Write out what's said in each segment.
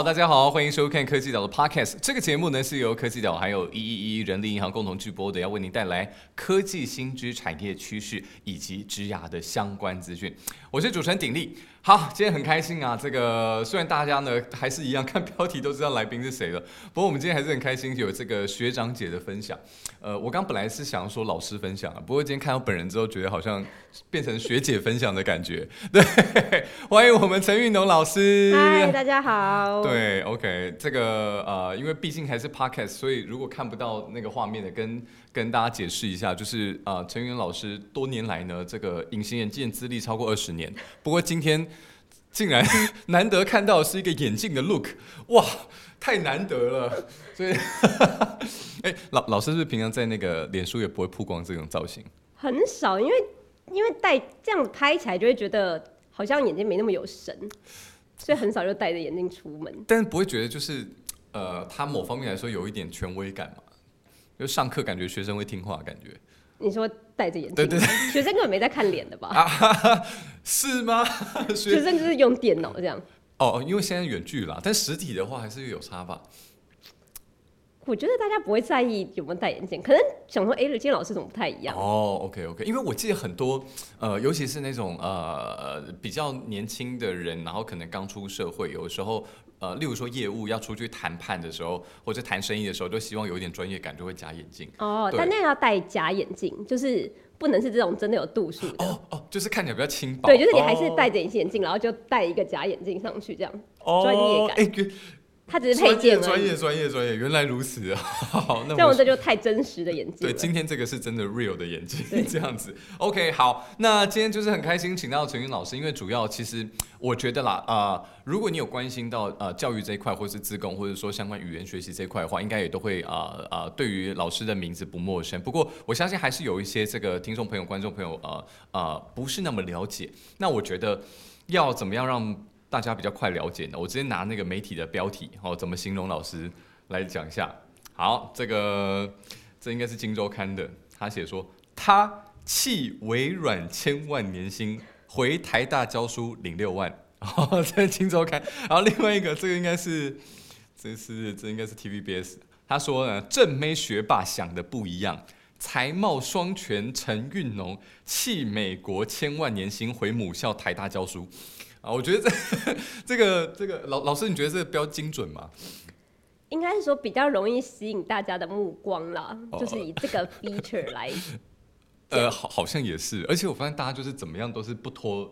好，大家好，欢迎收看科技岛的 Podcast。这个节目呢是由科技岛还有一一一人力银行共同直播的，要为您带来科技新知、产业趋势以及职涯的相关资讯。我是主持人鼎力。好，今天很开心啊！这个虽然大家呢还是一样看标题都知道来宾是谁了，不过我们今天还是很开心有这个学长姐的分享。呃，我刚本来是想说老师分享啊，不过今天看到本人之后，觉得好像变成学姐分享的感觉。对，欢迎我们陈运农老师。嗨，大家好。对，OK，这个呃，因为毕竟还是 Podcast，所以如果看不到那个画面的，跟跟大家解释一下，就是呃，陈云老师多年来呢，这个隐形眼镜资历超过二十年，不过今天。竟然 难得看到是一个眼镜的 look，哇，太难得了！所以，哎，老老师是不是平常在那个脸书也不会曝光这种造型？很少，因为因为戴这样拍起来就会觉得好像眼睛没那么有神，所以很少就戴着眼镜出门。但是不会觉得就是呃，他某方面来说有一点权威感嘛？就上课感觉学生会听话，感觉。你说戴着眼镜，对对对，学生根本没在看脸的吧？是吗？学生就是用电脑这样。哦，因为现在远距啦，但实体的话还是有差吧。我觉得大家不会在意有没有戴眼镜，可能想说，哎，今天老师怎么不太一样？哦，OK OK，因为我记得很多，呃，尤其是那种呃比较年轻的人，然后可能刚出社会，有时候。呃，例如说业务要出去谈判的时候，或者谈生意的时候，都希望有一点专业感，就会加眼镜。哦，但那个要戴假眼镜，就是不能是这种真的有度数的。哦哦，就是看起来比较轻薄。对，就是你还是戴着隐形眼镜，然后就戴一个假眼镜上去，这样专业感。它只是配件专业专业专业，原来如此啊！好，那像我这就太真实的眼镜。对，今天这个是真的 real 的眼镜，这样子。OK，好，那今天就是很开心，请到陈云老师，因为主要其实我觉得啦，啊，如果你有关心到呃教育这一块，或是自贡，或者说相关语言学习这一块的话，应该也都会啊啊，对于老师的名字不陌生。不过我相信还是有一些这个听众朋友、观众朋友呃呃不是那么了解。那我觉得要怎么样让大家比较快了解呢？我直接拿那个媒体的标题，哦，怎么形容老师来讲一下。好，这个这应该是《金周刊》的，他写说他弃微软千万年薪回台大教书领六万。哦，在《金周刊》。然后另外一个，这个应该是这是这应该是 TVBS。他说呢，正妹学霸想的不一样，才貌双全陈运农弃美国千万年薪回母校台大教书。啊，我觉得这这个这个老老师，你觉得这个标精准吗？应该是说比较容易吸引大家的目光啦，就是以这个 feature 来。呃，好，好像也是，而且我发现大家就是怎么样都是不拖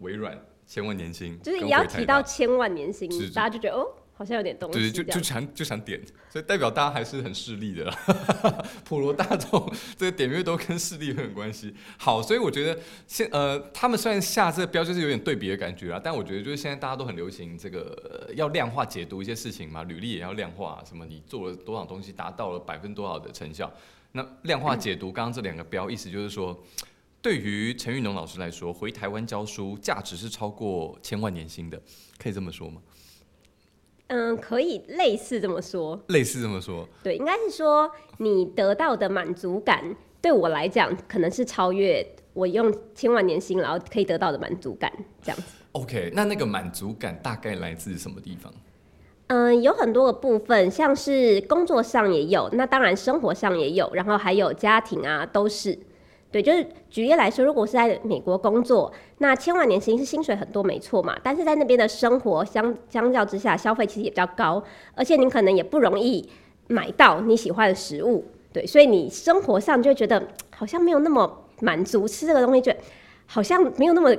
微软千万年薪，就是也要提到千万年薪，大家就觉得哦。好像有点东西，对，就就想就想点，所以代表大家还是很势利的啦，普罗大众这个点阅都跟势力很有关系。好，所以我觉得现呃，他们虽然下这个标就是有点对比的感觉啊，但我觉得就是现在大家都很流行这个要量化解读一些事情嘛，履历也要量化，什么你做了多少东西，达到了百分多少的成效，那量化解读刚刚这两个标，意思就是说，对于陈玉农老师来说，回台湾教书价值是超过千万年薪的，可以这么说吗？嗯，可以类似这么说。类似这么说。对，应该是说你得到的满足感，对我来讲，可能是超越我用千万年薪然后可以得到的满足感这样子。OK，那那个满足感大概来自什么地方？嗯，有很多个部分，像是工作上也有，那当然生活上也有，然后还有家庭啊，都是。对，就是举例来说，如果是在美国工作，那千万年薪是薪水很多，没错嘛。但是在那边的生活相相较之下，消费其实也比较高，而且你可能也不容易买到你喜欢的食物。对，所以你生活上就觉得好像没有那么满足，吃这个东西就好像没有那么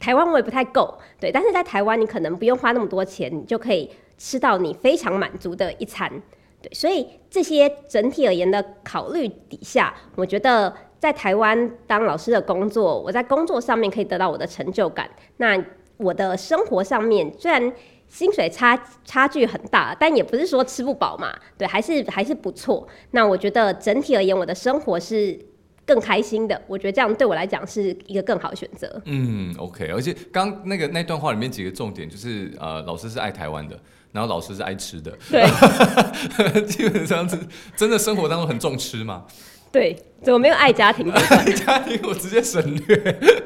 台湾味不太够。对，但是在台湾你可能不用花那么多钱，你就可以吃到你非常满足的一餐。对，所以这些整体而言的考虑底下，我觉得。在台湾当老师的工作，我在工作上面可以得到我的成就感。那我的生活上面，虽然薪水差差距很大，但也不是说吃不饱嘛。对，还是还是不错。那我觉得整体而言，我的生活是更开心的。我觉得这样对我来讲是一个更好的选择。嗯，OK。而且刚那个那段话里面几个重点，就是呃，老师是爱台湾的，然后老师是爱吃的。对，基本上是真的生活当中很重吃嘛。对，怎么没有爱家庭？爱家庭我直接省略。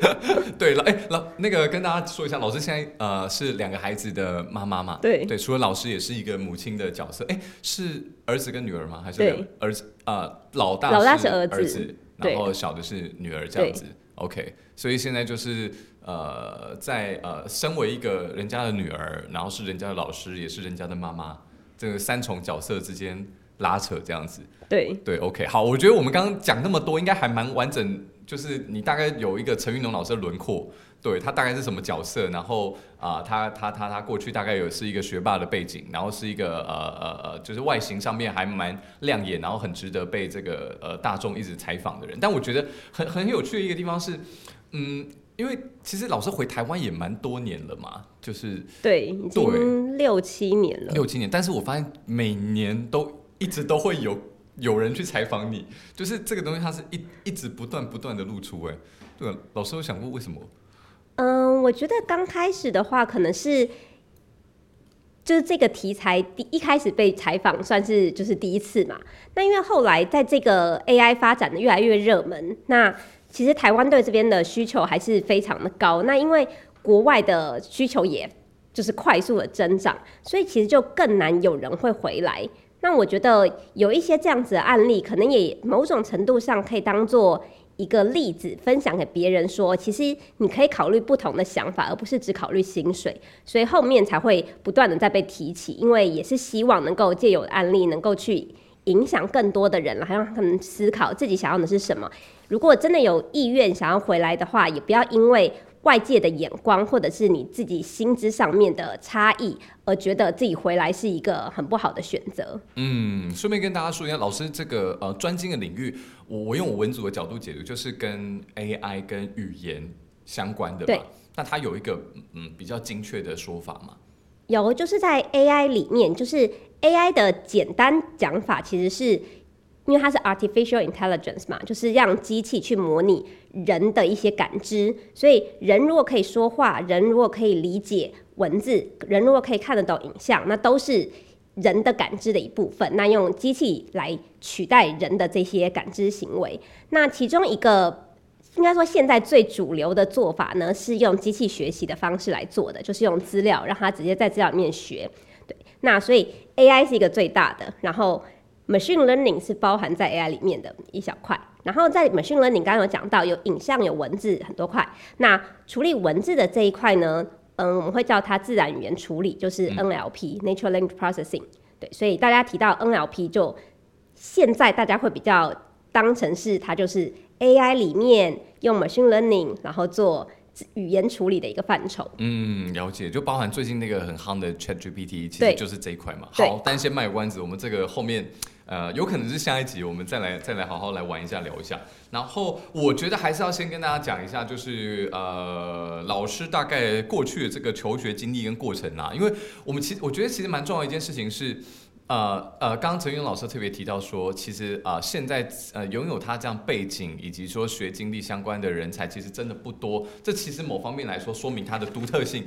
对了，哎，老那个跟大家说一下，老师现在呃是两个孩子的妈妈嘛？对对，除了老师，也是一个母亲的角色。哎，是儿子跟女儿吗？还是儿子？呃，老大老大是儿子，然后小的是女儿，这样子。OK，所以现在就是呃，在呃，身为一个人家的女儿，然后是人家的老师，也是人家的妈妈，这个三重角色之间拉扯这样子。对对，OK，好，我觉得我们刚刚讲那么多，应该还蛮完整，就是你大概有一个陈云龙老师的轮廓，对他大概是什么角色，然后啊，他他他他过去大概有是一个学霸的背景，然后是一个呃呃呃，就是外形上面还蛮亮眼，然后很值得被这个呃大众一直采访的人。但我觉得很很有趣的一个地方是，嗯，因为其实老师回台湾也蛮多年了嘛，就是对，已经六七年了，六七年，但是我发现每年都一直都会有。有人去采访你，就是这个东西，它是一一直不断不断的露出。哎，对，老师有想过为什么？嗯，我觉得刚开始的话，可能是就是这个题材第一开始被采访，算是就是第一次嘛。那因为后来在这个 AI 发展的越来越热门，那其实台湾对这边的需求还是非常的高。那因为国外的需求也就是快速的增长，所以其实就更难有人会回来。那我觉得有一些这样子的案例，可能也某种程度上可以当做一个例子，分享给别人说，其实你可以考虑不同的想法，而不是只考虑薪水。所以后面才会不断的在被提起，因为也是希望能够借有案例，能够去影响更多的人，然后让他们思考自己想要的是什么。如果真的有意愿想要回来的话，也不要因为。外界的眼光，或者是你自己薪资上面的差异，而觉得自己回来是一个很不好的选择。嗯，顺便跟大家说一下，老师这个呃专精的领域，我我用我文组的角度解读，就是跟 AI 跟语言相关的吧。那它有一个嗯比较精确的说法吗？有，就是在 AI 里面，就是 AI 的简单讲法，其实是。因为它是 artificial intelligence 嘛，就是让机器去模拟人的一些感知，所以人如果可以说话，人如果可以理解文字，人如果可以看得懂影像，那都是人的感知的一部分。那用机器来取代人的这些感知行为，那其中一个应该说现在最主流的做法呢，是用机器学习的方式来做的，就是用资料让它直接在资料里面学。对，那所以 AI 是一个最大的，然后。Machine learning 是包含在 AI 里面的一小块，然后在 Machine learning 刚刚有讲到有影像、有文字很多块。那处理文字的这一块呢，嗯，我们会叫它自然语言处理，就是 NLP（Natural Language Processing）。对，所以大家提到 NLP，就现在大家会比较当成是它就是 AI 里面用 Machine learning 然后做。语言处理的一个范畴，嗯，了解，就包含最近那个很夯的 Chat GPT，其实就是这一块嘛。好，但先卖关子，我们这个后面，呃，有可能是下一集，我们再来再来好好来玩一下，聊一下。然后我觉得还是要先跟大家讲一下，就是呃，老师大概过去的这个求学经历跟过程啊，因为我们其实我觉得其实蛮重要一件事情是。呃呃，刚刚陈云老师特别提到说，其实啊，现在呃拥有他这样背景以及说学经历相关的人才，其实真的不多。这其实某方面来说，说明他的独特性。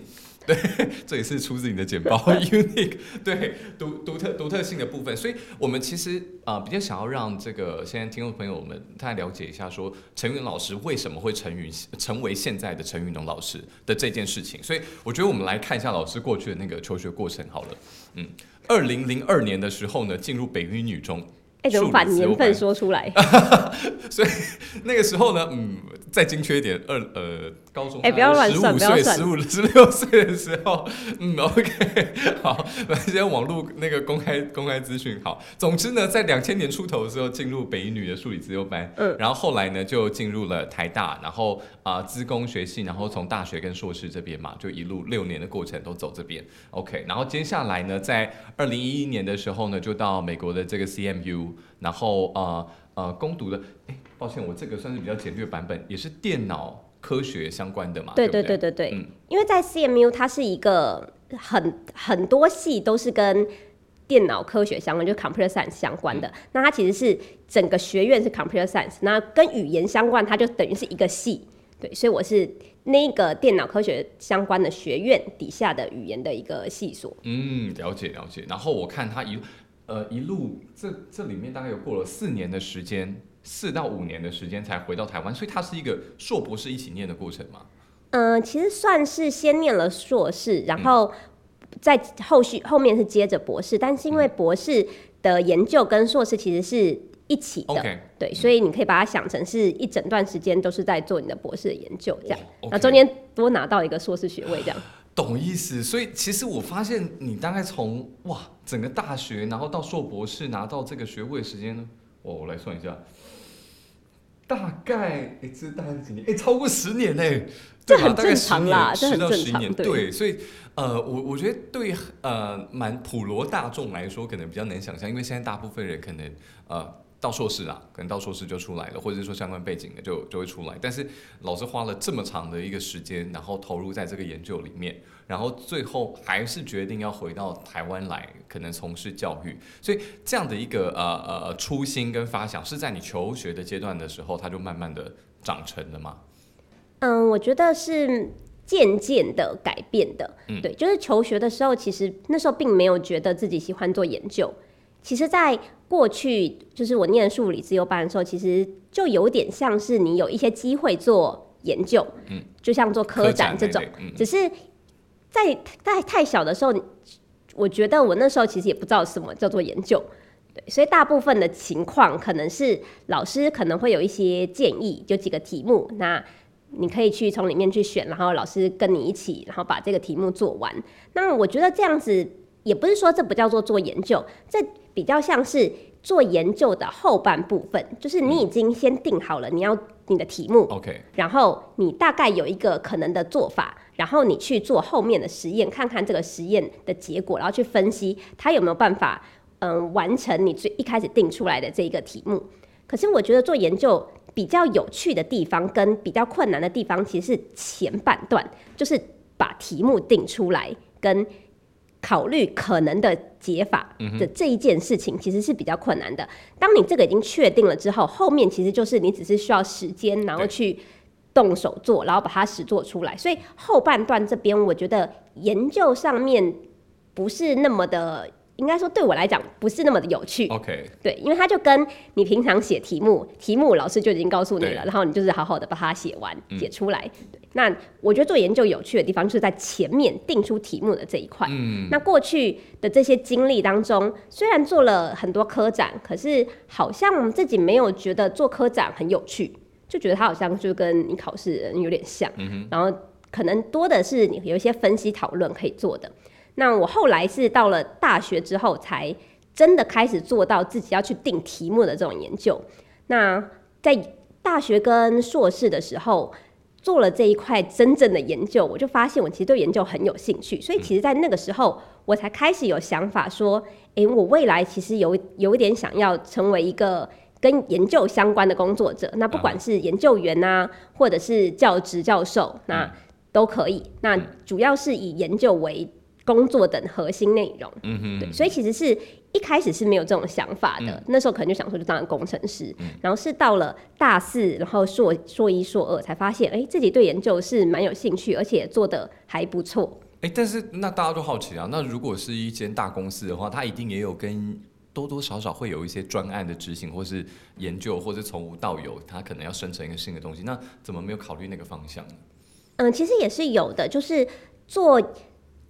对，这也是出自你的简报，unique，对，独独特独特性的部分。所以，我们其实啊，比较想要让这个现在听众朋友们，大家了解一下，说陈云老师为什么会成云成为现在的陈云龙老师的这件事情。所以，我觉得我们来看一下老师过去的那个求学过程好了，嗯。二零零二年的时候呢，进入北一女中。哎，怎么把年份说出来？所以那个时候呢，嗯，再精确一点，二呃，高中哎，不要乱算，不要算，十五十六岁的时候，嗯，OK，好，现在网络那个公开公开资讯，好，总之呢，在两千年出头的时候进入北一女的数理资优班，嗯，然后后来呢就进入了台大，然后啊，资工学系，然后从大学跟硕士这边嘛，就一路六年的过程都走这边，OK，然后接下来呢，在二零一一年的时候呢，就到美国的这个 CMU。然后呃呃，攻读的，哎，抱歉，我这个算是比较简略版本，也是电脑科学相关的嘛。对对对对对，嗯，因为在 CMU 它是一个很很多系都是跟电脑科学相关，就 Computer Science 相关的。那它其实是整个学院是 Computer Science，那跟语言相关，它就等于是一个系。对，所以我是那个电脑科学相关的学院底下的语言的一个系所。嗯，了解了解。然后我看他一。呃，一路这这里面大概有过了四年的时间，四到五年的时间才回到台湾，所以它是一个硕博士一起念的过程嘛？嗯，其实算是先念了硕士，然后在后续后面是接着博士，但是因为博士的研究跟硕士其实是一起的对，所以你可以把它想成是一整段时间都是在做你的博士的研究这样，哦然后中间多拿到一个硕士学位这样。懂意思，所以其实我发现你大概从哇整个大学，然后到硕博士拿到这个学位的时间呢，我我来算一下，大概哎这大概是几年？哎超过十年嘞，对吧？大概十年10到这很正11年对，所以呃我我觉得对呃蛮普罗大众来说可能比较难想象，因为现在大部分人可能呃。到硕士啦，可能到硕士就出来了，或者是说相关背景的就就会出来。但是老师花了这么长的一个时间，然后投入在这个研究里面，然后最后还是决定要回到台湾来，可能从事教育。所以这样的一个呃呃初心跟发想，是在你求学的阶段的时候，它就慢慢的长成了吗？嗯，我觉得是渐渐的改变的。嗯对，就是求学的时候，其实那时候并没有觉得自己喜欢做研究。其实，在过去，就是我念数理自由班的时候，其实就有点像是你有一些机会做研究，嗯，就像做科展这种。嗯只是在在太小的时候，我觉得我那时候其实也不知道什么叫做研究。对，所以大部分的情况可能是老师可能会有一些建议，有几个题目，那你可以去从里面去选，然后老师跟你一起，然后把这个题目做完。那我觉得这样子也不是说这不叫做做研究，这比较像是做研究的后半部分，就是你已经先定好了你要你的题目，OK，然后你大概有一个可能的做法，然后你去做后面的实验，看看这个实验的结果，然后去分析它有没有办法，嗯，完成你最一开始定出来的这一个题目。可是我觉得做研究比较有趣的地方跟比较困难的地方，其实是前半段，就是把题目定出来跟。考虑可能的解法的这一件事情，其实是比较困难的。当你这个已经确定了之后，后面其实就是你只是需要时间，然后去动手做，然后把它实做出来。所以后半段这边，我觉得研究上面不是那么的，应该说对我来讲不是那么的有趣。OK，对，因为它就跟你平常写题目，题目老师就已经告诉你了，然后你就是好好的把它写完、嗯写出来。对，那我觉得做研究有趣的地方就是在前面定出题目的这一块。嗯，那过去的这些经历当中，虽然做了很多科展，可是好像自己没有觉得做科展很有趣，就觉得它好像就跟你考试人有点像。然后可能多的是你有一些分析讨论可以做的。那我后来是到了大学之后，才真的开始做到自己要去定题目的这种研究。那在大学跟硕士的时候，做了这一块真正的研究，我就发现我其实对研究很有兴趣。所以其实，在那个时候，我才开始有想法说，诶，我未来其实有有一点想要成为一个跟研究相关的工作者。那不管是研究员呐、或者是教职教授，那都可以。那主要是以研究为工作等核心内容。嗯哼，对，所以其实是一开始是没有这种想法的，那时候可能就想说就当工程师，然后是到了大四，然后硕硕一、硕二才发现，哎、自己对研究是蛮有兴趣，而且做的还不错。哎，但是那大家都好奇啊，那如果是一间大公司的话，它一定也有跟多多少少会有一些专案的执行，或是研究，或是从无到有，它可能要生成一个新的东西，那怎么没有考虑那个方向呢？嗯，其实也是有的，就是做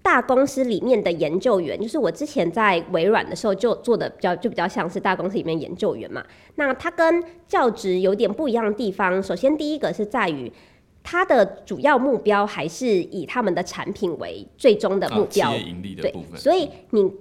大公司里面的研究员，就是我之前在微软的时候就做的比较就比较像是大公司里面研究员嘛。那它跟教职有点不一样的地方，首先第一个是在于。它的主要目标还是以他们的产品为最终的目标，盈利的部分，，所以你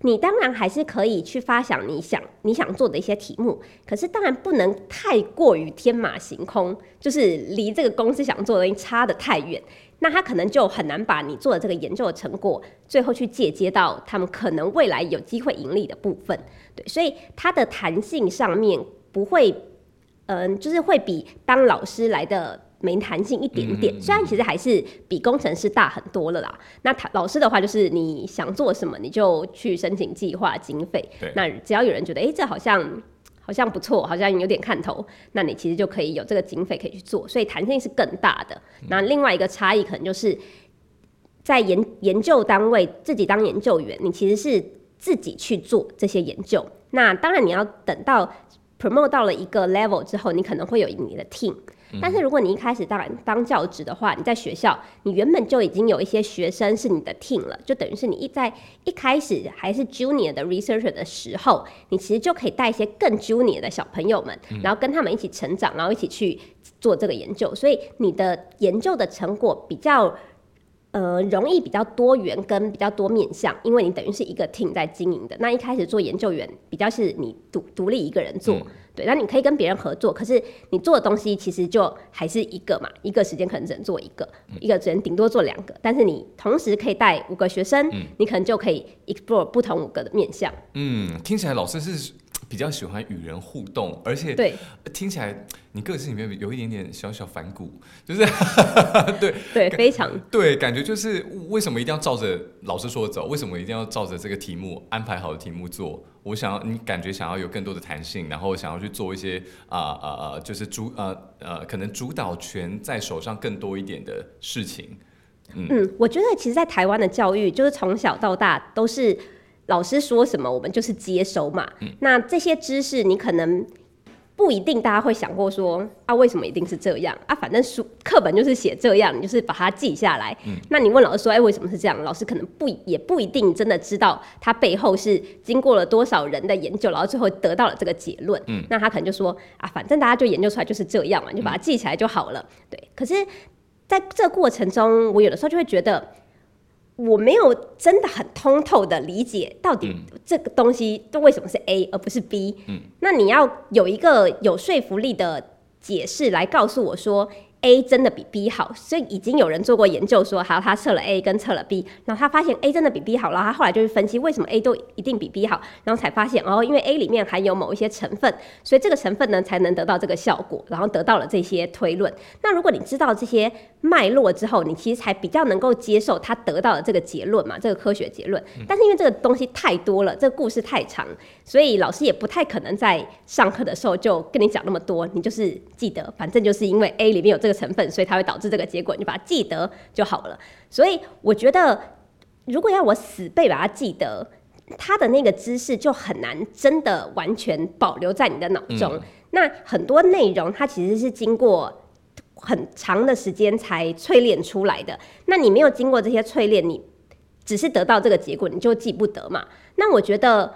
你当然还是可以去发想你想你想做的一些题目，可是当然不能太过于天马行空，就是离这个公司想做的东西差得太远，那他可能就很难把你做的这个研究的成果，最后去借接到他们可能未来有机会盈利的部分。对，所以它的弹性上面不会，嗯、就是会比当老师来的。没弹性一点点，虽然其实还是比工程师大很多了啦。那他老师的话，就是你想做什么，你就去申请计划经费对。那只要有人觉得，哎、这好像好像不错，好像有点看头，那你其实就可以有这个经费可以去做，所以弹性是更大的。那另外一个差异可能就是在研研究单位自己当研究员，你其实是自己去做这些研究。那当然你要等到 promote 到了一个 level 之后，你可能会有你的 team。但是如果你一开始当当教职的话，你在学校，你原本就已经有一些学生是你的 team 了，就等于是你一在一开始还是 junior 的 researcher 的时候，你其实就可以带一些更 junior 的小朋友们，然后跟他们一起成长，然后一起去做这个研究，所以你的研究的成果比较。呃，容易比较多元跟比较多面向，因为你等于是一个 team 在经营的。那一开始做研究员比较是你独独立一个人做，对，那你可以跟别人合作，可是你做的东西其实就还是一个嘛，一个时间可能只能做一个，一个只能顶多做两个，但是你同时可以带五个学生，你可能就可以 explore 不同五个的面向。嗯，听起来老师是。比较喜欢与人互动，而且对听起来你个性里面有一点点小小反骨，就是 对对非常对，感觉就是为什么一定要照着老师说的走？为什么一定要照着这个题目安排好的题目做？我想要你感觉想要有更多的弹性，然后想要去做一些啊啊啊，就是主呃呃，可能主导权在手上更多一点的事情。嗯，我觉得其实，在台湾的教育，就是从小到大都是。老师说什么，我们就是接收嘛。那这些知识，你可能不一定大家会想过说啊，为什么一定是这样啊？反正书课本就是写这样，你就是把它记下来。那你问老师说，哎，为什么是这样？老师可能不也不一定真的知道它背后是经过了多少人的研究，然后最后得到了这个结论。那他可能就说啊，反正大家就研究出来就是这样嘛，你就把它记起来就好了。对。可是在这过程中，我有的时候就会觉得。我没有真的很通透的理解到底这个东西都为什么是 A 而不是 B。嗯，那你要有一个有说服力的解释来告诉我说。A 真的比 B 好，所以已经有人做过研究说，好，他测了 A 跟测了 B，然后他发现 A 真的比 B 好，然后他后来就去分析为什么 A 都一定比 B 好，然后才发现哦，因为 A 里面含有某一些成分，所以这个成分呢才能得到这个效果，然后得到了这些推论。那如果你知道这些脉络之后，你其实才比较能够接受他得到的这个结论嘛，这个科学结论。但是因为这个东西太多了，这个故事太长，所以老师也不太可能在上课的时候就跟你讲那么多，你就是记得，反正就是因为 A 里面有这个。成分，所以它会导致这个结果，你把它记得就好了。所以我觉得，如果要我死背把它记得，它的那个知识就很难真的完全保留在你的脑中。那很多内容，它其实是经过很长的时间才淬炼出来的。那你没有经过这些淬炼，你只是得到这个结果，你就记不得嘛？那我觉得，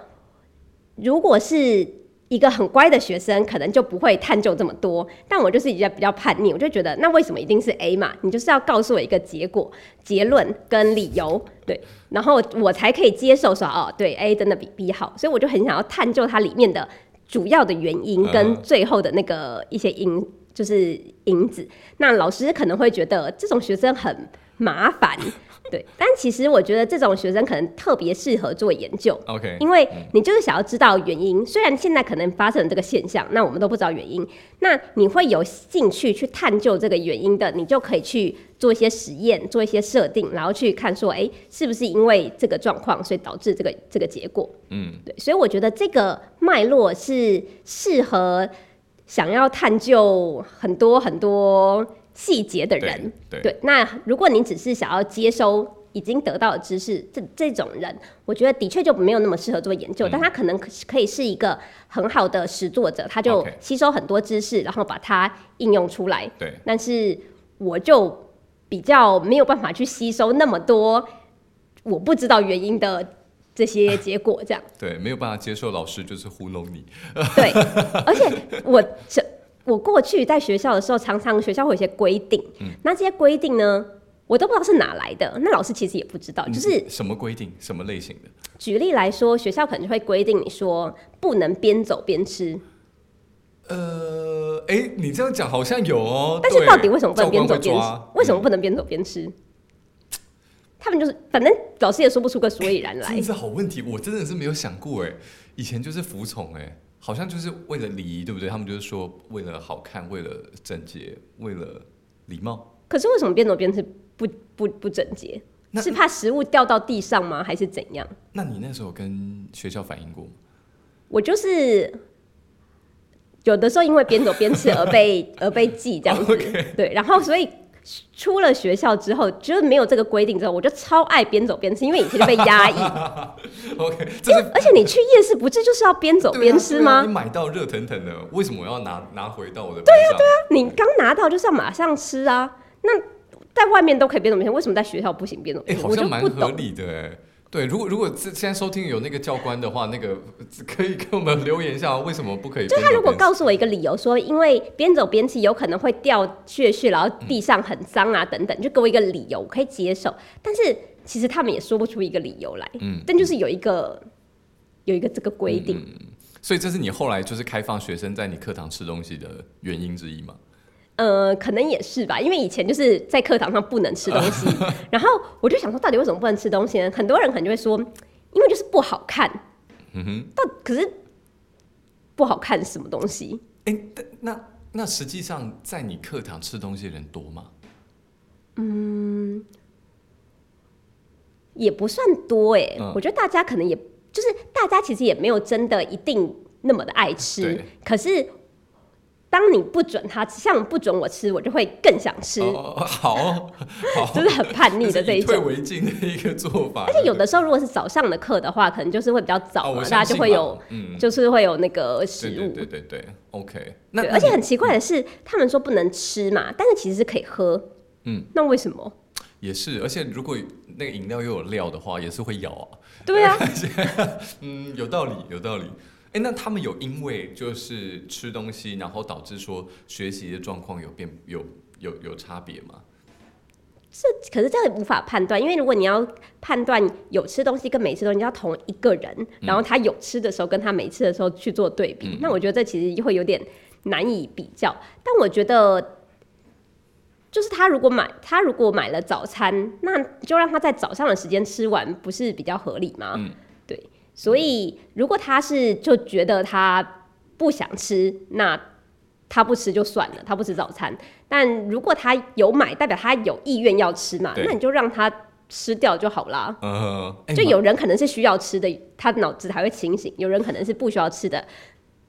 如果是。一个很乖的学生可能就不会探究这么多，但我就是比较比较叛逆，我就觉得那为什么一定是 A 嘛？你就是要告诉我一个结果、结论跟理由，对，然后我才可以接受说哦，对，A 真的比 B 好，所以我就很想要探究它里面的主要的原因跟最后的那个一些因，就是因子。那老师可能会觉得这种学生很麻烦。对，但其实我觉得这种学生可能特别适合做研究。OK，因为你就是想要知道原因。虽然现在可能发生这个现象，那我们都不知道原因。那你会有兴趣去探究这个原因的，你就可以去做一些实验，做一些设定，然后去看说，哎，是不是因为这个状况，所以导致这个这个结果？嗯，对。所以我觉得这个脉络是适合想要探究很多很多。细节的人，对，那如果你只是想要接收已经得到的知识，这这种人，我觉得的确就没有那么适合做研究，但他可能可以是一个很好的实作者，他就吸收很多知识，然后把它应用出来。对，但是我就比较没有办法去吸收那么多我不知道原因的这些结果，这样对，没有办法接受老师就是糊弄你。对，而且我这。我过去在学校的时候，常常学校会有一些规定，那这些规定呢，我都不知道是哪来的。那老师其实也不知道，就是什么规定，什么类型的。举例来说，学校可能就会规定你说不能边走边吃。呃，哎，你这样讲好像有哦。但是到底为什么不能边走边吃？为什么不能边走边吃？他们就是，反正老师也说不出个所以然来。这是好问题，我真的是没有想过哎。以前就是服从哎。好像就是为了礼仪，对不对？他们就是说为了好看，为了整洁，为了礼貌。可是为什么边走边吃不不不整洁？是怕食物掉到地上吗？还是怎样？那你那时候跟学校反映过吗？我就是有的时候因为边走边吃而被而被记这样子，对。然后所以出了学校之后，就是没有这个规定之后，我就超爱边走边吃，因为以前就被压抑。OK，这是而且你去夜市不是就是要边走边吃吗？啊啊你买到热腾腾的，为什么我要拿拿回到我的？对呀、对啊，你刚拿到就是要马上吃啊。那在外面都可以边走边吃，为什么在学校不行边走哎、好像蛮合。理的哎。对，如果如果这现在收听有那个教官的话，那个可以给我们留言一下，为什么不可以？就他如果告诉我一个理由，说因为边走边吃有可能会掉屑屑，然后地上很脏啊等等，就给我一个理由，我可以接受。但是其实他们也说不出一个理由来，嗯但就是有一个有一个这个规定。所以这是你后来就是开放学生在你课堂吃东西的原因之一嘛？呃，可能也是吧，因为以前就是在课堂上不能吃东西，然后我就想说，到底为什么不能吃东西呢？很多人可能就会说，因为就是不好看。嗯哼，到可是不好看什么东西？哎、但那那实际上在你课堂吃东西的人多吗？嗯也不算多哎、嗯我觉得大家可能也就是大家其实也没有真的一定那么的爱吃，可是当你不准他吃，像不准我吃，我就会更想吃，哦，好 好，就是很叛逆的这一种。以退为进的一个做法。而且有的时候如果是早上的课的话，可能就是会比较早大家就会有，嗯，就是会有那个食物。对对对对，OK 那。那而且很奇怪的是，他们说不能吃嘛，但是其实是可以喝。嗯，那为什么？也是，而且如果那个饮料又有料的话，也是会咬啊。对啊，嗯，有道理，有道理。哎，那他们有因为就是吃东西，然后导致说学习的状况有变有有有差别吗？这可是这样无法判断，因为如果你要判断有吃东西跟没吃东西，要同一个人，然后他有吃的时候跟他没吃的时候去做对比，那我觉得这其实会有点难以比较。但我觉得，就是他如果买他如果买了早餐，那就让他在早上的时间吃完，不是比较合理吗？所以如果他是就觉得他不想吃，那他不吃就算了，他不吃早餐。但如果他有买，代表他有意愿要吃嘛，那你就让他吃掉就好啦。就有人可能是需要吃的，他脑子才会清醒；有人可能是不需要吃的，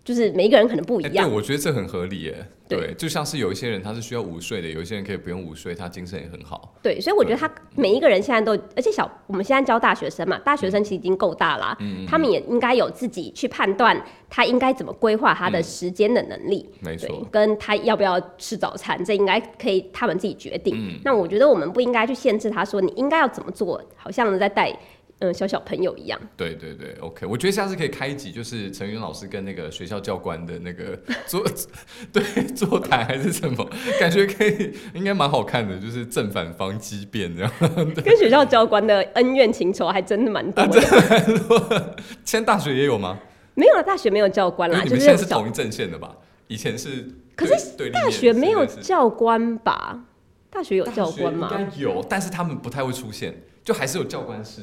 就是每一个人可能不一哎，样。对，我觉得这很合理耶。对对，就像是有一些人他是需要午睡的，有一些人可以不用午睡，他精神也很好。对，所以我觉得他每一个人现在都，而且小我们现在教大学生嘛，大学生其实已经够大啦，嗯他们也应该有自己去判断他应该怎么规划他的时间的能力。对没错，，跟他要不要吃早餐，这应该可以他们自己决定。嗯那我觉得我们不应该去限制他说你应该要怎么做，好像在带嗯小小朋友一样。对对对，OK，我觉得下次可以开一集，就是陈云老师跟那个学校教官的那个 座，对座谈还是什么，感觉可以，应该蛮好看的，就是正反方激辩这样。跟学校教官的恩怨情仇还真的蛮多啊的。现在大学也有吗？没有啊，大学没有教官啦，你们就是小现在是同一阵线的吧？以前是可对，对立面大学没有教官吧？大学有教官吗？应该有，但是他们不太会出现，就还是有教官室。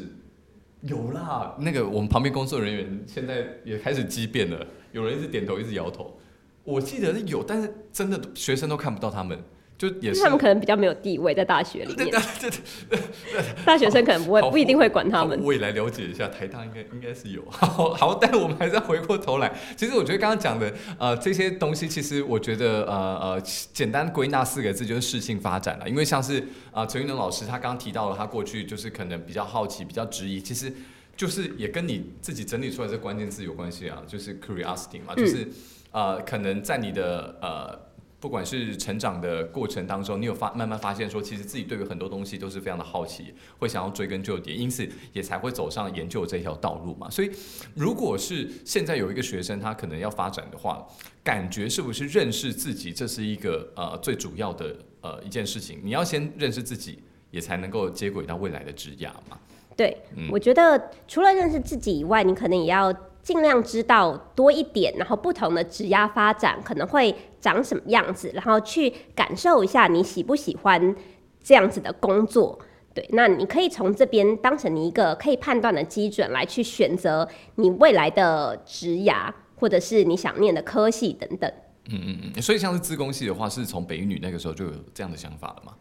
有啦，那个我们旁边工作人员现在也开始畸变了，有人一直点头，一直摇头。我记得是有，但是真的学生都看不到他们，就也是他们可能比较没有地位在大学里面，对对大学生可能不会不一定会管他们。好我也来了解一下，台大应该应该是有。好，好，但我们还是要回过头来。其实我觉得刚刚讲的呃这些东西，其实我觉得呃呃简单归纳四个字就是适性发展了。因为像是啊陈云龙老师他刚刚提到了，他过去就是可能比较好奇、比较质疑，其实就是也跟你自己整理出来这关键字有关系啊，就是 curiosity 嘛，就是、呃可能在你的呃。不管是成长的过程当中，你有发慢慢发现说，其实自己对于很多东西都是非常的好奇，会想要追根究底，因此也才会走上研究这条道路嘛。所以，如果是现在有一个学生，他可能要发展的话，感觉是不是认识自己，这是一个呃最主要的呃一件事情。你要先认识自己，也才能够接轨到未来的职涯嘛。对，嗯我觉得除了认识自己以外，你可能也要尽量知道多一点，然后不同的职压发展可能会长什么样子，然后去感受一下你喜不喜欢这样子的工作。对，那你可以从这边当成你一个可以判断的基准来去选择你未来的职涯，或者是你想念的科系等等。嗯嗯嗯。所以像是自工系的话，是从北一女那个时候就有这样的想法了吗？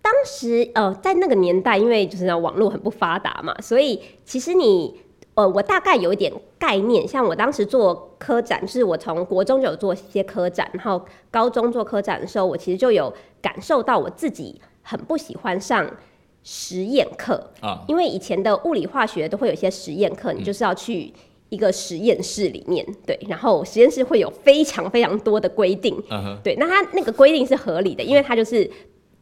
当时呃，在那个年代，因为就是网络很不发达嘛，所以其实你呃，我大概有一点概念，像我当时做科展，就是我从国中就有做一些科展，然后高中做科展的时候，我其实就有感受到我自己很不喜欢上实验课啊，因为以前的物理化学都会有一些实验课，你就是要去一个实验室里面，对，然后实验室会有非常非常多的规定，对，那它那个规定是合理的，因为它就是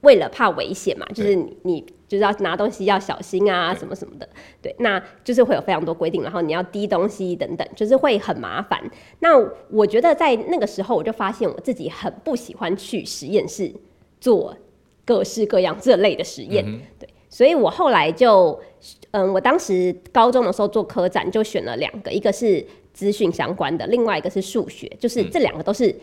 为了怕危险嘛，就是你你就是要拿东西要小心啊，什么什么的，对，那就是会有非常多规定，然后你要滴东西等等，就是会很麻烦。那我觉得在那个时候，我就发现我自己很不喜欢去实验室做各式各样这类的实验，嗯对，所以我后来就，嗯，我当时高中的时候做科展就选了两个，一个是资讯相关的，另外一个是数学，就是这两个都是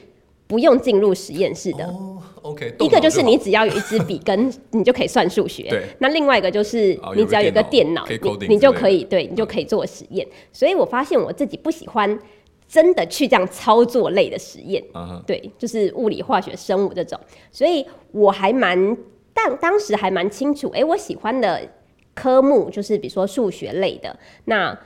不用进入实验室的。嗯哦，OK，一个就是你只要有一支笔跟你就可以算数学，对。那另外一个就是哦你只要有个电脑，有个电脑你你就可以对，你就可以做实验。所以我发现我自己不喜欢真的去这样操作类的实验，对，就是物理、化学、生物这种，所以我还蛮，但当时还蛮清楚，哎、我喜欢的科目就是比如说数学类的，那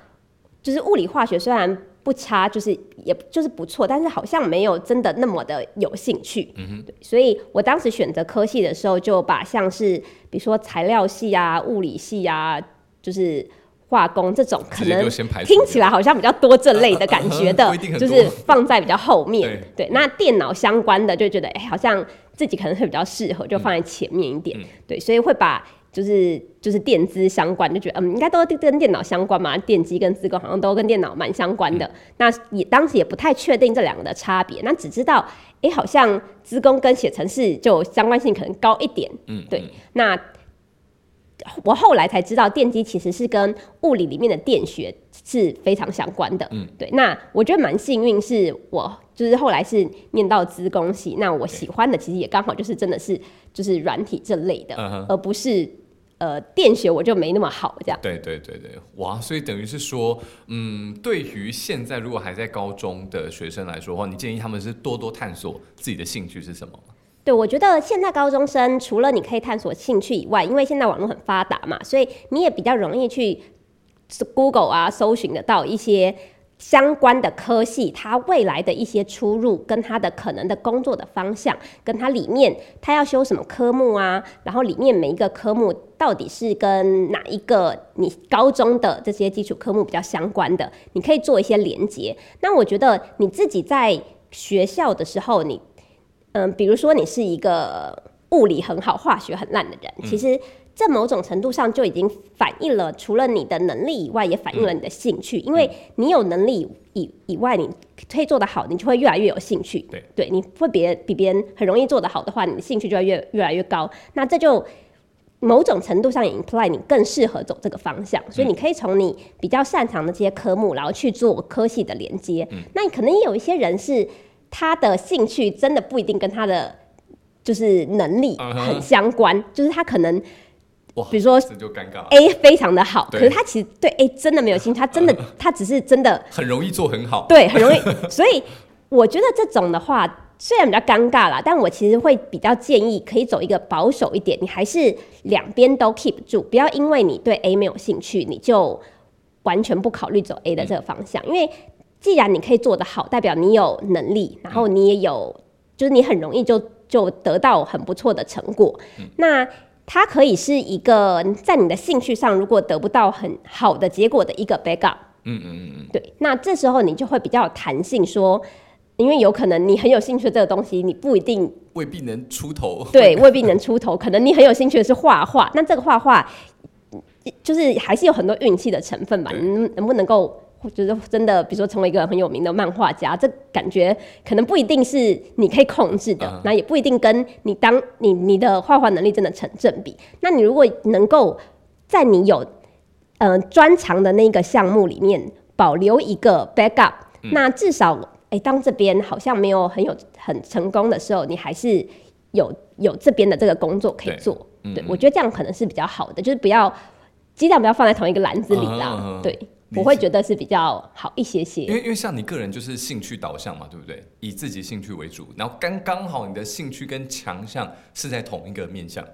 就是物理、化学虽然不差，就是也就是不错，但是好像没有真的那么的有兴趣，嗯哼，所以我当时选择科系的时候，就把像是比如说材料系啊、物理系啊，就是。化工这种可能听起来好像比较多这类的感觉的 就是放在比较后面。对对，那电脑相关的就觉得，哎、好像自己可能会比较适合，就放在前面一点。嗯对，所以会把就是就是电资相关，就觉得嗯，应该都跟电脑相关嘛，电机跟资工好像都跟电脑蛮相关的。嗯那也当时也不太确定这两个的差别，那只知道，哎、好像资工跟写程式就相关性可能高一点。嗯，对，那我后来才知道，电机其实是跟物理里面的电学是非常相关的。嗯，对。那我觉得蛮幸运，是我就是后来是念到资工系，那我喜欢的其实也刚好就是真的是就是软体这类的，嗯而不是呃电学我就没那么好这样。对对对对，哇！所以等于是说，嗯，对于现在如果还在高中的学生来说的话，你建议他们是多多探索自己的兴趣是什么吗？对，我觉得现在高中生除了你可以探索兴趣以外，因为现在网络很发达嘛，所以你也比较容易去 Google 啊搜寻得到一些相关的科系，它未来的一些出入，跟它的可能的工作的方向，跟它里面它要修什么科目啊，然后里面每一个科目到底是跟哪一个你高中的这些基础科目比较相关的，你可以做一些连接。那我觉得你自己在学校的时候，你嗯，比如说你是一个物理很好、化学很烂的人，其实在某种程度上就已经反映了，除了你的能力以外，也反映了你的兴趣。因为你有能力以以外，你可以做得好，你就会越来越有兴趣。对，你会别比别人很容易做得好的话，你的兴趣就会越越来越高。那这就某种程度上也 imply 你更适合走这个方向，所以你可以从你比较擅长的这些科目，然后去做科系的连接。那你可能也有一些人是他的兴趣真的不一定跟他的就是能力很相关就是他可能，比如说这就尴尬，A 非常的好，可是他其实对 A 真的没有兴趣，他真的他只是真的很容易做很好。对，很容易。所以我觉得这种的话，虽然比较尴尬啦，但我其实会比较建议可以走一个保守一点，你还是两边都 keep 住，不要因为你对 A 没有兴趣，你就完全不考虑走 A 的这个方向。因为既然你可以做得好，代表你有能力，然后你也有，就是你很容易就就得到很不错的成果。那它可以是一个在你的兴趣上，如果得不到很好的结果的一个 backup。嗯嗯嗯嗯，对，那这时候你就会比较有弹性，说，因为有可能你很有兴趣的这个东西，你不一定未必能出头。对未必能出头，可能你很有兴趣的是画画，那这个画画就是还是有很多运气的成分吧，能能不能够？就是真的，比如说成为一个很有名的漫画家，这感觉可能不一定是你可以控制的嗯，那、也不一定跟你当你你的画画能力真的成正比。那你如果能够在你有呃专长的那个项目里面保留一个 backup，、那嗯至少哎、当这边好像没有很有很成功的时候，你还是有有这边的这个工作可以对做。嗯对我觉得这样可能是比较好的，就是不要鸡蛋不要放在同一个篮子里啦。嗯对，理我会觉得是比较好一些些因。为因为像你个人就是兴趣导向嘛，对不对？以自己兴趣为主，然后刚刚好你的兴趣跟强项是在同一个面向。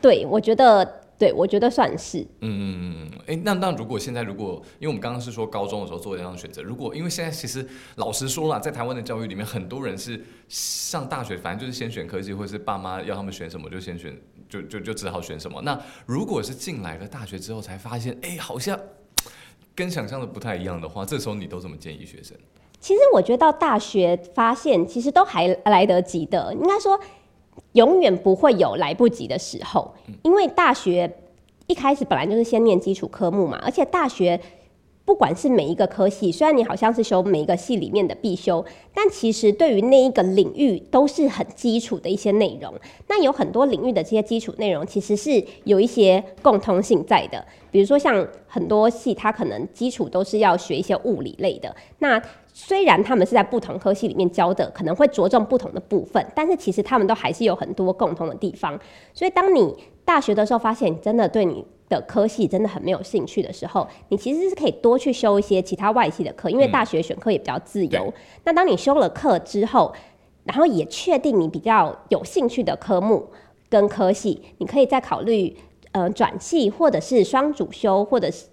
对，我觉得对我觉得算是。嗯嗯嗯，哎，那那如果现在如果，因为我们刚刚是说高中的时候做这样的选择，如果因为现在其实老实说了，在台湾的教育里面，很多人是上大学，反正就是先选科技，或者是爸妈要他们选什么就先选，就就就只好选什么。那如果是进来了大学之后才发现，哎，好像跟想象的不太一样的话，这时候你都怎么建议学生？其实我觉得到大学发现，其实都还来得及的。应该说，永远不会有来不及的时候，因为大学一开始本来就是先念基础科目嘛，而且大学。不管是每一个科系，虽然你好像是修每一个系里面的必修，但其实对于那一个领域都是很基础的一些内容。那有很多领域的这些基础内容，其实是有一些共通性在的。比如说像很多系，它可能基础都是要学一些物理类的。那虽然他们是在不同科系里面教的，可能会着重不同的部分，但是其实他们都还是有很多共同的地方。所以当你大学的时候发现，真的对你。的科系真的很没有兴趣的时候，你其实是可以多去修一些其他外系的课，因为大学选课也比较自由。那当你修了课之后，然后也确定你比较有兴趣的科目跟科系，你可以再考虑呃转系或者是双主修，或者是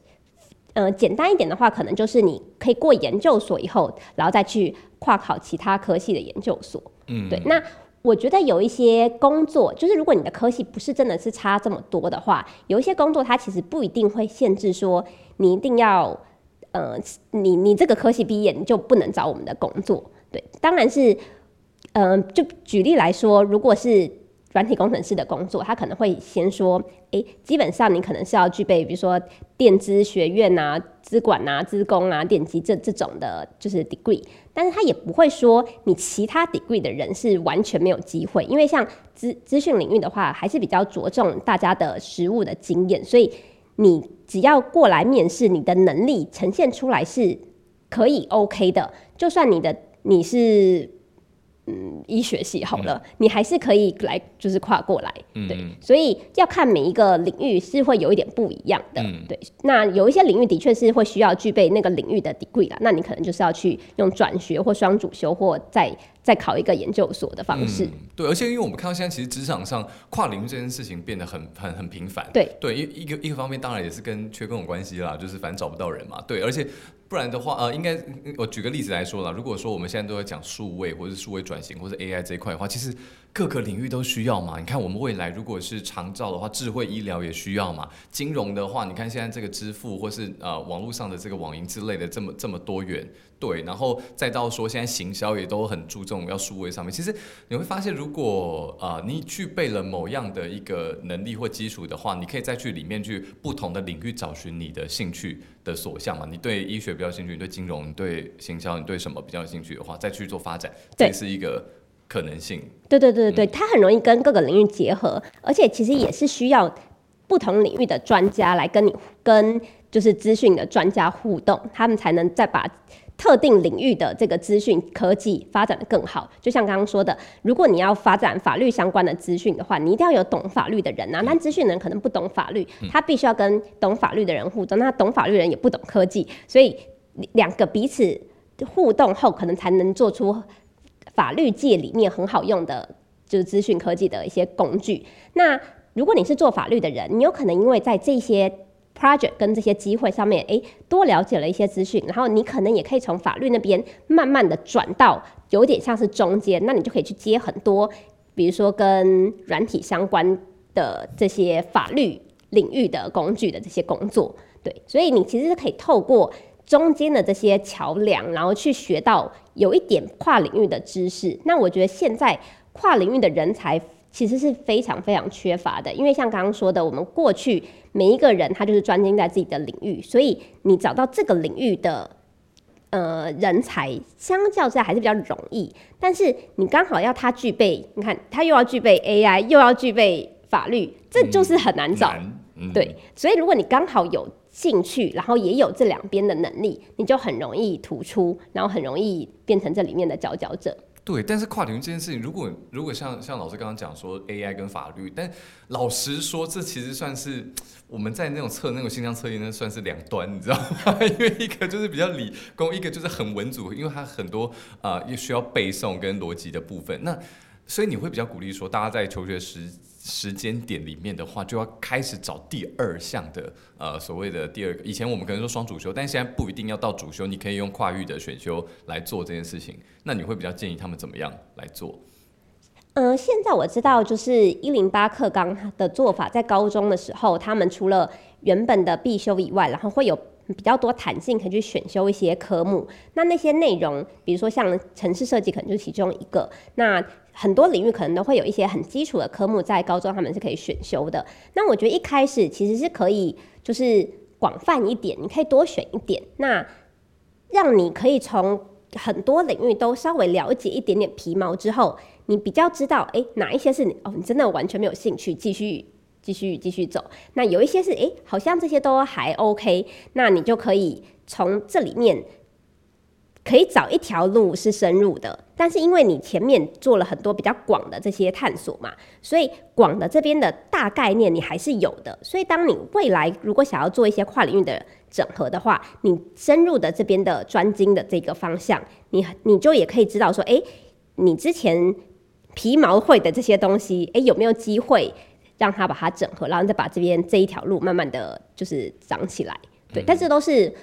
呃简单一点的话，可能就是你可以过研究所以后，然后再去跨考其他科系的研究所。嗯，对，那。我觉得有一些工作，就是如果你的科系不是真的是差这么多的话，有一些工作它其实不一定会限制说你一定要，呃，你你这个科系毕业你就不能找我们的工作。对，当然是，嗯，就举例来说，如果是。软体工程师的工作，他可能会先说，诶，基本上你可能是要具备，比如说电资学院啊、资管啊、资工啊、电机这这种的，就是 degree。但是他也不会说你其他 degree 的人是完全没有机会，因为像资资讯领域的话，还是比较着重大家的实务的经验，所以你只要过来面试，你的能力呈现出来是可以 OK 的，就算你的你是。嗯，医学系好了，你还是可以来，就是跨过来，对，所以要看每一个领域是会有一点不一样的，对。那有一些领域的确是会需要具备那个领域的 degree 啦，那你可能就是要去用转学或双主修或再再考一个研究所的方式。对，而且因为我们看到现在其实职场上跨领域这件事情变得很很很频繁，对对，一一个一个方面当然也是跟缺工有关系啦，就是反正找不到人嘛，对，而且。不然的话，呃，应该我举个例子来说啦。如果说我们现在都在讲数位或者是数位转型或者 AI 这一块的话，其实各个领域都需要嘛。你看我们未来如果是长照的话，智慧医疗也需要嘛。金融的话，你看现在这个支付或是呃网络上的这个网银之类的这么这么多元。对，然后再到说现在行销也都很注重要数位上面。其实你会发现，如果呃你具备了某样的一个能力或基础的话，你可以再去里面去不同的领域找寻你的兴趣的所向嘛。你对医学比较兴趣，你对金融、你对行销、你对什么比较有兴趣的话，再去做发展，这是一个可能性。对对对对对，它很容易跟各个领域结合，而且其实也是需要不同领域的专家来跟你跟就是资讯的专家互动，他们才能再把。特定领域的这个资讯科技发展的更好，就像刚刚说的，如果你要发展法律相关的资讯的话，你一定要有懂法律的人啊。但资讯人可能不懂法律，他必须要跟懂法律的人互动。那懂法律人也不懂科技，所以两个彼此互动后，可能才能做出法律界里面很好用的，就是资讯科技的一些工具。那如果你是做法律的人，你有可能因为在这些。project 跟这些机会上面，诶，多了解了一些资讯，然后你可能也可以从法律那边慢慢的转到有点像是中间，那你就可以去接很多，比如说跟软体相关的这些法律领域的工具的这些工作，对，所以你其实是可以透过中间的这些桥梁，然后去学到有一点跨领域的知识。那我觉得现在跨领域的人才。其实是非常非常缺乏的，因为像刚刚说的，我们过去每一个人他就是专精在自己的领域，所以你找到这个领域的呃人才，相较之下还是比较容易。但是你刚好要他具备，你看他又要具备 AI，又要具备法律，这就是很难找。对，所以如果你刚好有兴趣，然后也有这两边的能力，你就很容易突出，然后很容易变成这里面的佼佼者。对，但是跨领域这件事情，如果如果像像老师刚刚讲说 AI 跟法律，但老实说，这其实算是我们在那种测那种心脏测验，那算是两端，你知道吗？因为一个就是比较理工，一个就是很文组，因为它很多啊也需要背诵跟逻辑的部分。那所以你会比较鼓励说，大家在求学时时间点里面的话，就要开始找第二项的呃所谓的第二个。以前我们可能说双主修，但现在不一定要到主修，你可以用跨域的选修来做这件事情。那你会比较建议他们怎么样来做？嗯，现在我知道就是一零八课纲的做法，在高中的时候，他们除了原本的必修以外，然后会有比较多弹性，可以去选修一些科目。那那些内容，比如说像城市设计，可能就是其中一个。那很多领域可能都会有一些很基础的科目，在高中他们是可以选修的。那我觉得一开始其实是可以，就是广泛一点，你可以多选一点，那让你可以从很多领域都稍微了解一点点皮毛之后。你比较知道，哎，哪一些是你哦，你真的完全没有兴趣继续继续继续走。那有一些是，哎，好像这些都还 OK，那你就可以从这里面可以找一条路是深入的。但是因为你前面做了很多比较广的这些探索嘛，所以广的这边的大概念你还是有的。所以当你未来如果想要做一些跨领域的整合的话，你深入的这边的专精的这个方向，你你就也可以知道说，哎，你之前。皮毛会的这些东西，哎，有没有机会让他把它整合，然后再把这边这一条路慢慢的就是长起来？对，但是都是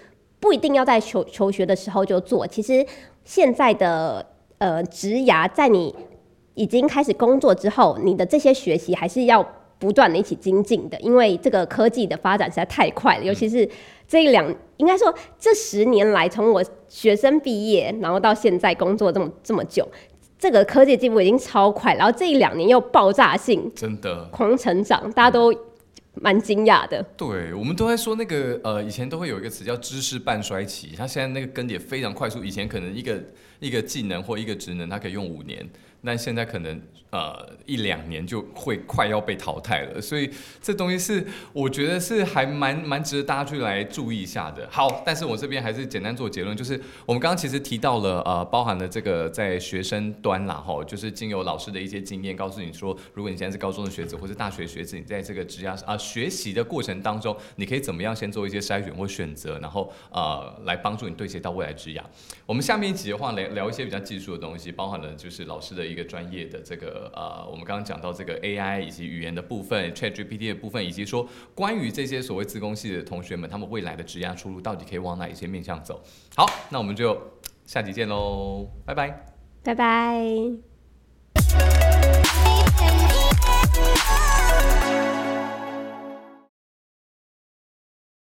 不一定要在求求学的时候就做。其实现在的呃职涯，在你已经开始工作之后，你的这些学习还是要不断的一起精进的，因为这个科技的发展实在太快了，尤其是这一两，应该说这十年来，从我学生毕业，然后到现在工作这么这么久。这个科技进步已经超快，然后这一两年又爆炸性，真的狂成长，大家都蛮惊讶的。对，我们都在说那个呃，以前都会有一个词叫知识半衰期，它现在那个更迭非常快速。以前可能一个一个技能或一个职能，它可以用五年。但现在可能呃一两年就会快要被淘汰了，所以这东西是我觉得是还蛮蛮值得大家去来注意一下的。好，但是我这边还是简单做结论，就是我们刚刚其实提到了呃包含了这个在学生端啦哈，就是经由老师的一些经验告诉你说，如果你现在是高中的学子或是大学学子，你在这个职涯啊学习的过程当中，你可以怎么样先做一些筛选或选择，然后呃来帮助你对接到未来职涯。我们下面一集的话聊聊一些比较技术的东西，包含了就是老师的。一个专业的这个呃，我们刚刚讲到这个 AI 以及语言的部分，ChatGPT 的部分，以及说关于这些所谓自工系的同学们，他们未来的职业出路到底可以往哪一些面向走？好，那我们就下集见喽，拜拜，拜拜。